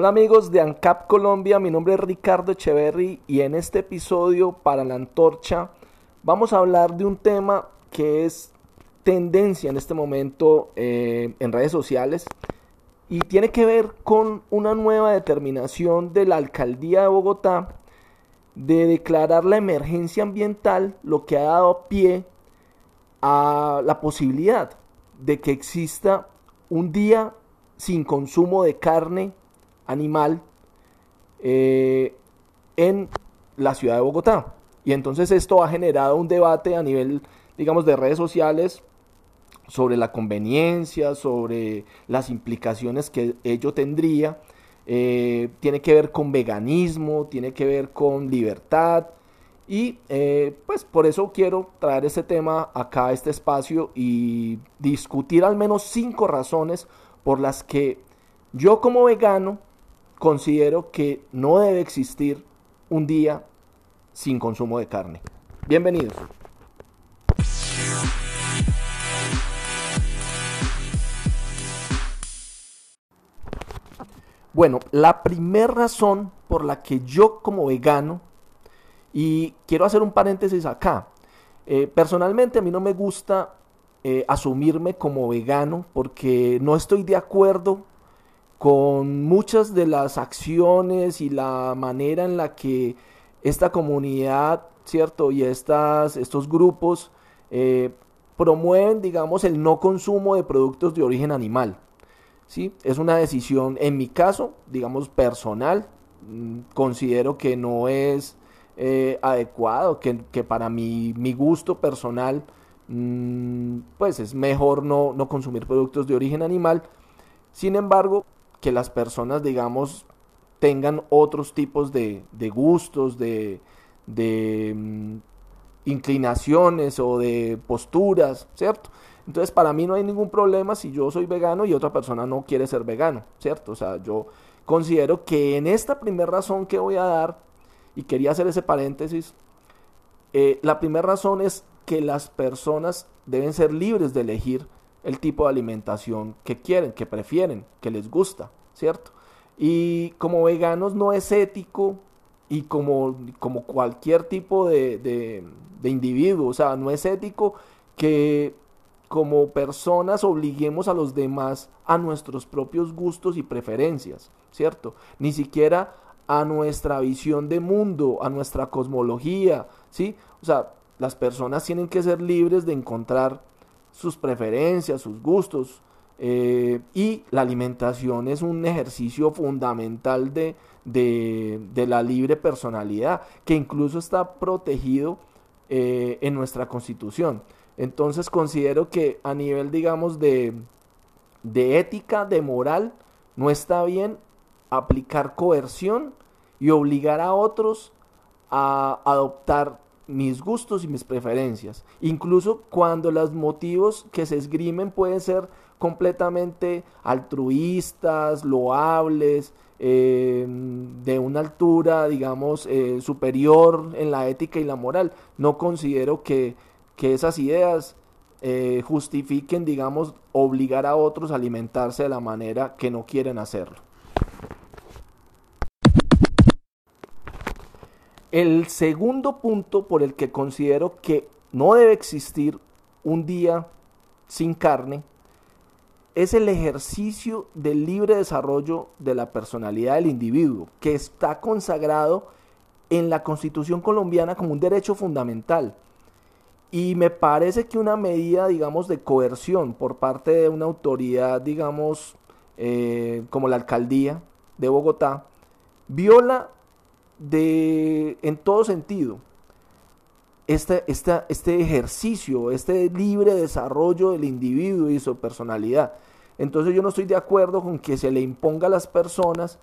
Hola amigos de ANCAP Colombia, mi nombre es Ricardo Echeverry y en este episodio para la antorcha vamos a hablar de un tema que es tendencia en este momento eh, en redes sociales y tiene que ver con una nueva determinación de la alcaldía de Bogotá de declarar la emergencia ambiental, lo que ha dado pie a la posibilidad de que exista un día sin consumo de carne animal eh, en la ciudad de Bogotá. Y entonces esto ha generado un debate a nivel, digamos, de redes sociales sobre la conveniencia, sobre las implicaciones que ello tendría. Eh, tiene que ver con veganismo, tiene que ver con libertad. Y eh, pues por eso quiero traer este tema acá a este espacio y discutir al menos cinco razones por las que yo como vegano considero que no debe existir un día sin consumo de carne. Bienvenidos. Bueno, la primera razón por la que yo como vegano, y quiero hacer un paréntesis acá, eh, personalmente a mí no me gusta eh, asumirme como vegano porque no estoy de acuerdo con muchas de las acciones y la manera en la que esta comunidad, ¿cierto? Y estas, estos grupos eh, promueven, digamos, el no consumo de productos de origen animal. ¿sí? Es una decisión, en mi caso, digamos, personal. Mm, considero que no es eh, adecuado, que, para mi, mi gusto personal, mm, pues es mejor no, no consumir productos de origen animal. Sin embargo, que las personas, digamos, tengan otros tipos de, gustos, de, mm, inclinaciones o de posturas, ¿cierto? Entonces, para mí no hay ningún problema si yo soy vegano y otra persona no quiere ser vegano, ¿cierto? O sea, yo considero que en esta primera razón que voy a dar, y quería hacer ese paréntesis, eh, la primera razón es que las personas deben ser libres de elegir el tipo de alimentación que quieren, que prefieren, que les gusta, ¿cierto? Y como veganos no es ético y como, como cualquier tipo de, de, individuo, o sea, no es ético que como personas obliguemos a los demás a nuestros propios gustos y preferencias, ¿cierto? Ni siquiera a nuestra visión de mundo, a nuestra cosmología, ¿sí? O sea, las personas tienen que ser libres de encontrar sus preferencias, sus gustos. Eh, y la alimentación es un ejercicio fundamental de, de, la libre personalidad, que incluso está protegido eh, en nuestra constitución. Entonces considero que a nivel, digamos, de, de ética, de moral, no está bien aplicar coerción y obligar a otros a adoptar mis gustos y mis preferencias. Incluso cuando los motivos que se esgrimen pueden ser completamente altruistas, loables, eh, de una altura, digamos, eh, superior en la ética y la moral. No considero que, esas ideas eh, justifiquen, digamos, obligar a otros a alimentarse de la manera que no quieren hacerlo. El segundo punto por el que considero que no debe existir un día sin carne es el ejercicio del libre desarrollo de la personalidad del individuo, que está consagrado en la Constitución colombiana como un derecho fundamental. Y me parece que una medida, digamos, de coerción por parte de una autoridad, digamos, eh, como la alcaldía de Bogotá, viola de, en todo sentido, este, este ejercicio, este libre desarrollo del individuo y su personalidad. Entonces yo no estoy de acuerdo con que se le imponga a las personas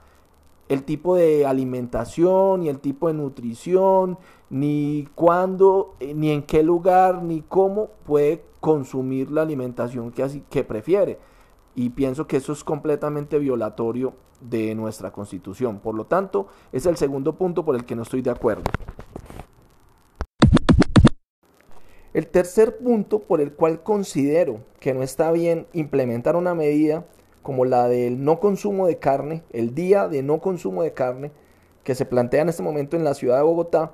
el tipo de alimentación, ni el tipo de nutrición, ni cuándo, eh, ni en qué lugar, ni cómo puede consumir la alimentación que, así, que prefiere. Y pienso que eso es completamente violatorio de nuestra constitución. Por lo tanto, es el segundo punto por el que no estoy de acuerdo. El tercer punto por el cual considero que no está bien implementar una medida como la del no consumo de carne, el día de no consumo de carne, que se plantea en este momento en la ciudad de Bogotá,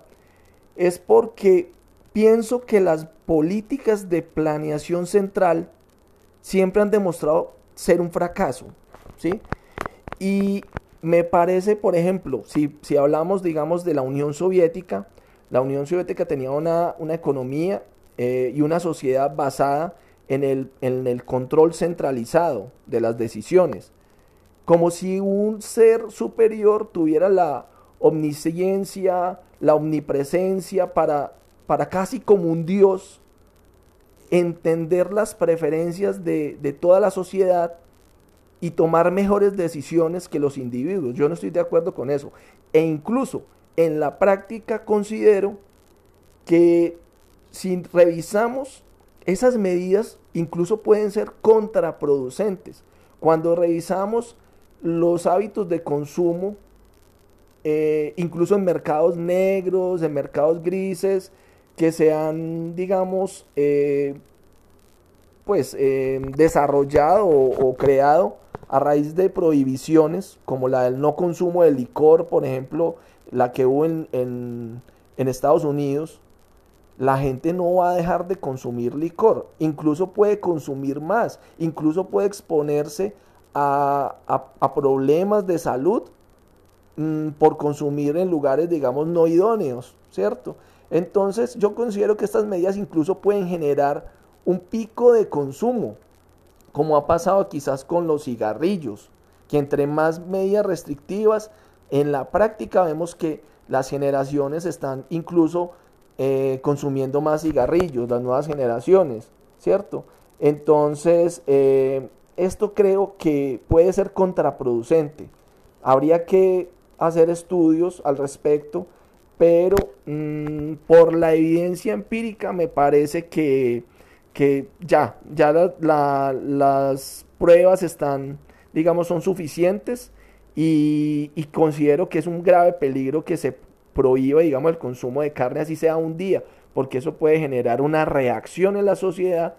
es porque pienso que las políticas de planeación central siempre han demostrado ser un fracaso, ¿sí? Y me parece, por ejemplo, si, si hablamos, digamos, de la Unión Soviética, la Unión Soviética tenía una, una economía eh, y una sociedad basada en el, en el control centralizado de las decisiones, como si un ser superior tuviera la omnisciencia, la omnipresencia para, para casi como un dios entender las preferencias de, de toda la sociedad y tomar mejores decisiones que los individuos. Yo no estoy de acuerdo con eso. E incluso en la práctica considero que si revisamos esas medidas, incluso pueden ser contraproducentes. Cuando revisamos los hábitos de consumo, eh, incluso en mercados negros, en mercados grises, que se han, digamos, eh, pues eh, desarrollado o, creado a raíz de prohibiciones, como la del no consumo de licor, por ejemplo, la que hubo en, en Estados Unidos, la gente no va a dejar de consumir licor, incluso puede consumir más, incluso puede exponerse a, problemas de salud mm, por consumir en lugares, digamos, no idóneos, ¿cierto? Entonces yo considero que estas medidas incluso pueden generar un pico de consumo, como ha pasado quizás con los cigarrillos, que entre más medidas restrictivas, en la práctica vemos que las generaciones están incluso eh, consumiendo más cigarrillos, las nuevas generaciones, ¿cierto? Entonces, eh, esto creo que puede ser contraproducente. Habría que hacer estudios al respecto, pero mm, por la evidencia empírica me parece que, que ya, ya las pruebas están, digamos, son suficientes y, y considero que es un grave peligro que se prohíba, digamos, el consumo de carne, así sea un día, porque eso puede generar una reacción en la sociedad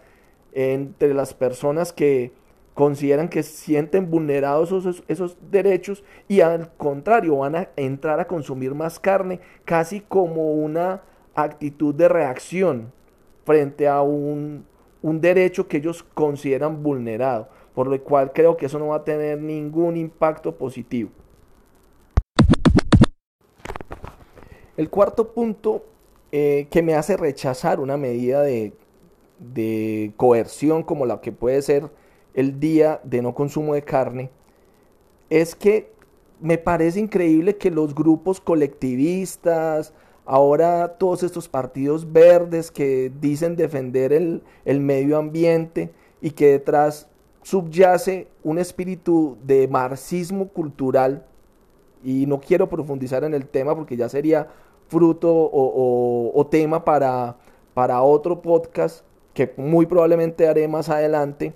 entre las personas que consideran que sienten vulnerados esos, esos, derechos y al contrario van a entrar a consumir más carne casi como una actitud de reacción frente a un, un derecho que ellos consideran vulnerado, por lo cual creo que eso no va a tener ningún impacto positivo. El cuarto punto eh, que me hace rechazar una medida de, coerción como la que puede ser el día de no consumo de carne es que me parece increíble que los grupos colectivistas, ahora todos estos partidos verdes que dicen defender el, el, medio ambiente y que detrás subyace un espíritu de marxismo cultural, y no quiero profundizar en el tema porque ya sería fruto o, tema para, para otro podcast que muy probablemente haré más adelante,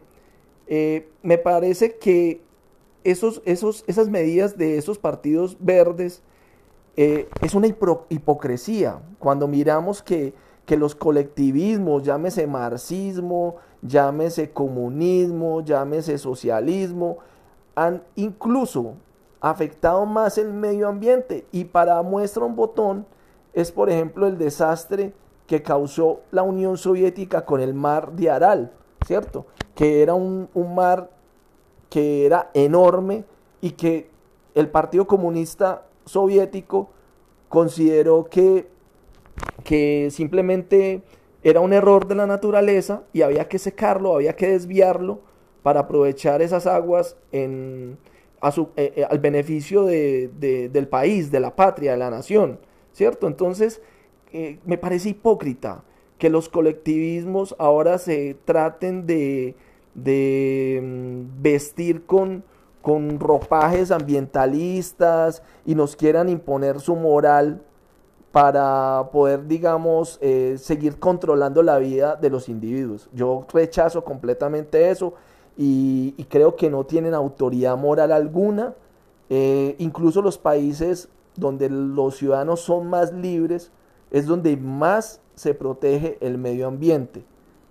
eh, me parece que esos, esos, esas medidas de esos partidos verdes eh, es una hipocresía. Cuando miramos que, que, los colectivismos, llámese marxismo, llámese comunismo, llámese socialismo, han incluso afectado más el medio ambiente y para muestra un botón, es, por ejemplo, el desastre que causó la Unión Soviética con el mar de Aral, ¿cierto? Que era un, mar que era enorme y que el Partido Comunista Soviético consideró que, que simplemente era un error de la naturaleza y había que secarlo, había que desviarlo para aprovechar esas aguas en, eh, eh, al beneficio del país, de la patria, de la nación. ¿cierto? Entonces, eh, me parece hipócrita que los colectivismos ahora se traten de, mm, vestir con, con ropajes ambientalistas y nos quieran imponer su moral para poder, digamos, seguir controlando la vida de los individuos. Yo rechazo completamente eso y, creo que no tienen autoridad moral alguna. Eh, incluso los países donde los ciudadanos son más libres, es donde más se protege el medio ambiente.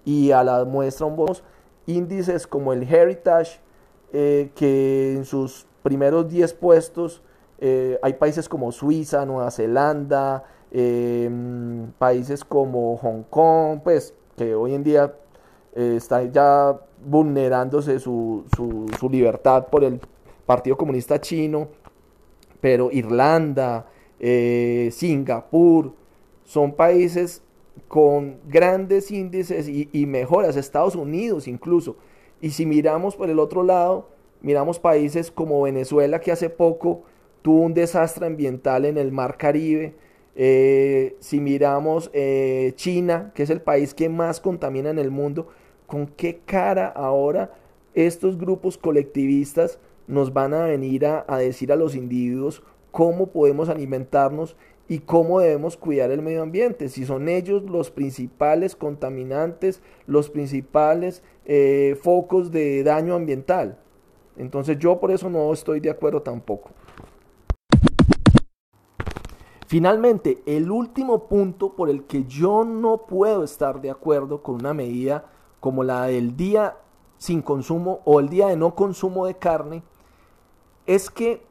Y a la muestra vamos índices como el Heritage, eh, que en sus primeros 10 puestos eh, hay países como Suiza, Nueva Zelanda, em, países como Hong Kong, pues que hoy en día eh, está ya vulnerándose su, su, libertad por el Partido Comunista Chino, pero Irlanda, eh, Singapur, son países con grandes índices y, y, mejoras, Estados Unidos incluso. Y si miramos por el otro lado, miramos países como Venezuela que hace poco tuvo un desastre ambiental en el Mar Caribe. Eh, si miramos eh, China, que es el país que más contamina en el mundo, ¿con qué cara ahora estos grupos colectivistas nos van a venir a, decir a los individuos cómo podemos alimentarnos y cómo debemos cuidar el medio ambiente, si son ellos los principales contaminantes, los principales eh, focos de daño ambiental. Entonces yo por eso no estoy de acuerdo tampoco. Finalmente, el último punto por el que yo no puedo estar de acuerdo con una medida como la del día sin consumo o el día de no consumo de carne es que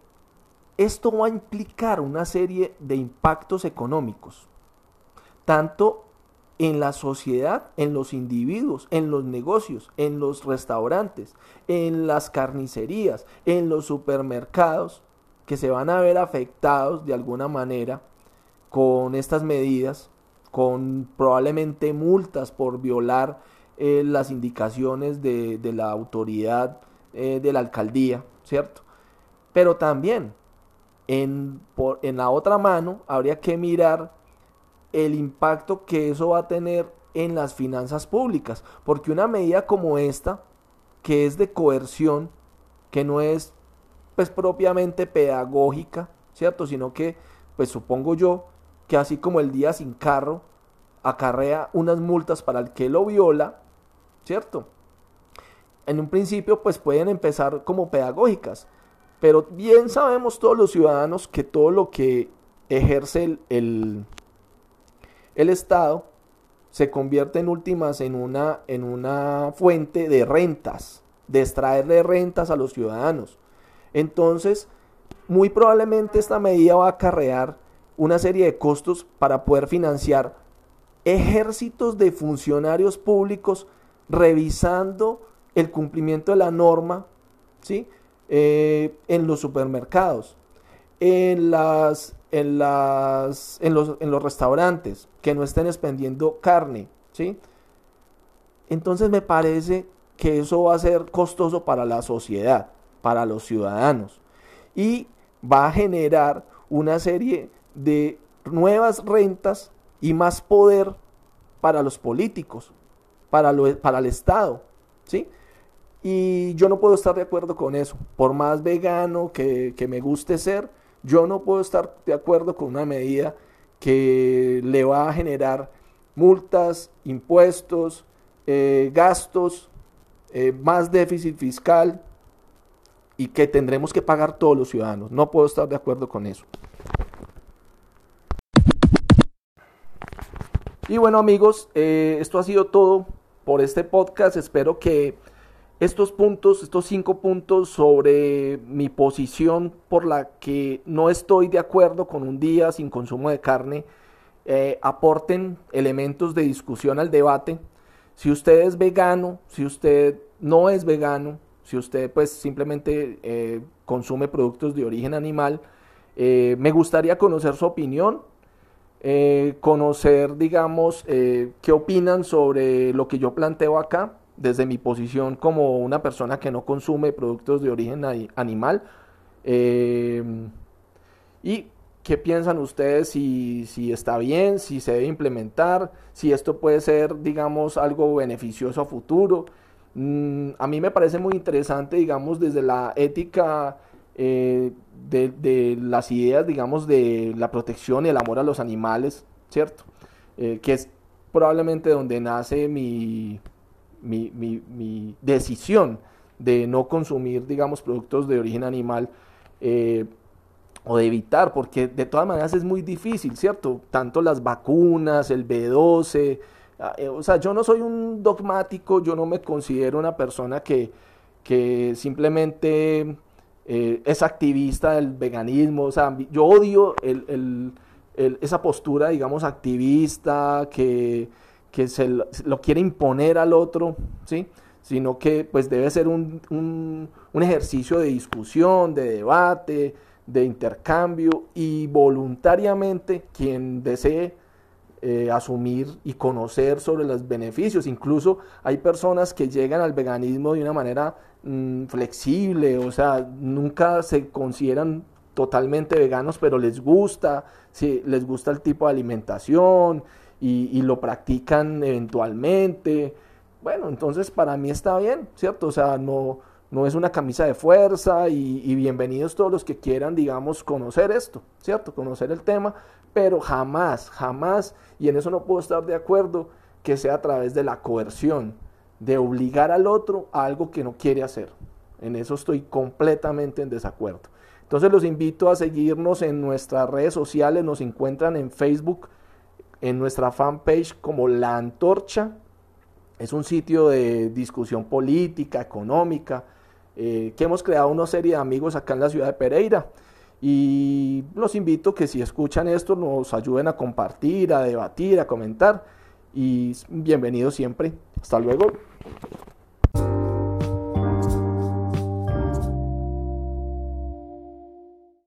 esto va a implicar una serie de impactos económicos, tanto en la sociedad, en los individuos, en los negocios, en los restaurantes, en las carnicerías, en los supermercados, que se van a ver afectados de alguna manera con estas medidas, con probablemente multas por violar eh, las indicaciones de, la autoridad eh, de la alcaldía, ¿cierto? Pero también en, en la otra mano habría que mirar el impacto que eso va a tener en las finanzas públicas, porque una medida como esta, que es de coerción, que no es pues propiamente pedagógica, ¿cierto? Sino que, pues supongo yo, que así como el día sin carro acarrea unas multas para el que lo viola, ¿cierto? En un principio, pues pueden empezar como pedagógicas, pero bien sabemos todos los ciudadanos que todo lo que ejerce el, el, el Estado se convierte en últimas en una, en una fuente de rentas, de extraerle rentas a los ciudadanos. Entonces, muy probablemente esta medida va a acarrear una serie de costos para poder financiar ejércitos de funcionarios públicos revisando el cumplimiento de la norma ¿sí? Eh, en los supermercados, en, las, en, las, en, los, en los restaurantes, que no estén expendiendo carne. ¿sí? Entonces me parece que eso va a ser costoso para la sociedad para los ciudadanos y va a generar una serie de nuevas rentas y más poder para los políticos, para, lo, para el Estado, ¿sí? Y yo no puedo estar de acuerdo con eso. Por más vegano que, me guste ser, yo no puedo estar de acuerdo con una medida que le va a generar multas, impuestos, eh, gastos, eh, más déficit fiscal, y que tendremos que pagar todos los ciudadanos. No puedo estar de acuerdo con eso. Y bueno amigos, eh, esto ha sido todo por este podcast. Espero que estos puntos, estos cinco puntos sobre mi posición por la que no estoy de acuerdo con un día sin consumo de carne, eh, aporten elementos de discusión al debate. Si usted es vegano, si usted no es vegano, si usted pues simplemente eh, consume productos de origen animal, eh, me gustaría conocer su opinión, eh, conocer, digamos, qué opinan sobre lo que yo planteo acá, desde mi posición como una persona que no consume productos de origen animal. y qué piensan ustedes si, si está bien, si se debe implementar, si esto puede ser, digamos, algo beneficioso a futuro. Mm, a mí me parece muy interesante, digamos, desde la ética eh, de, las ideas, digamos, de la protección y el amor a los animales, ¿cierto? Eh, que es probablemente donde nace mi, mi, decisión de no consumir, digamos, productos de origen animal eh, o de evitar, porque de todas maneras es muy difícil, ¿cierto? Tanto las vacunas, el B12, Ah, eh, o sea, yo no soy un dogmático, yo no me considero una persona que, que simplemente eh, es activista del veganismo. O sea, yo odio esa postura, digamos, activista que, se lo, quiere imponer al otro, ¿sí? sino que pues debe ser un, un ejercicio de discusión, de debate, de intercambio y voluntariamente quien desee eh, asumir y conocer sobre los beneficios. Incluso hay personas que llegan al veganismo de una manera mm, flexible, o sea, nunca se consideran totalmente veganos, pero les gusta, si les gusta el tipo de alimentación y, y lo practican eventualmente. Bueno, entonces para mí está bien, ¿cierto? O sea, no, no es una camisa de fuerza y, bienvenidos todos los que quieran, digamos, conocer esto, ¿cierto? Conocer el tema, pero jamás, jamás, y en eso no puedo estar de acuerdo, que sea a través de la coerción, de obligar al otro a algo que no quiere hacer. En eso estoy completamente en desacuerdo. Entonces los invito a seguirnos en nuestras redes sociales, nos encuentran en Facebook, en nuestra fanpage como La Antorcha. Es un sitio de discusión política, económica, eh, que hemos creado una serie de amigos acá en la ciudad de Pereira. Y los invito que si escuchan esto nos ayuden a compartir, a debatir, a comentar. Y bienvenidos siempre. Hasta luego.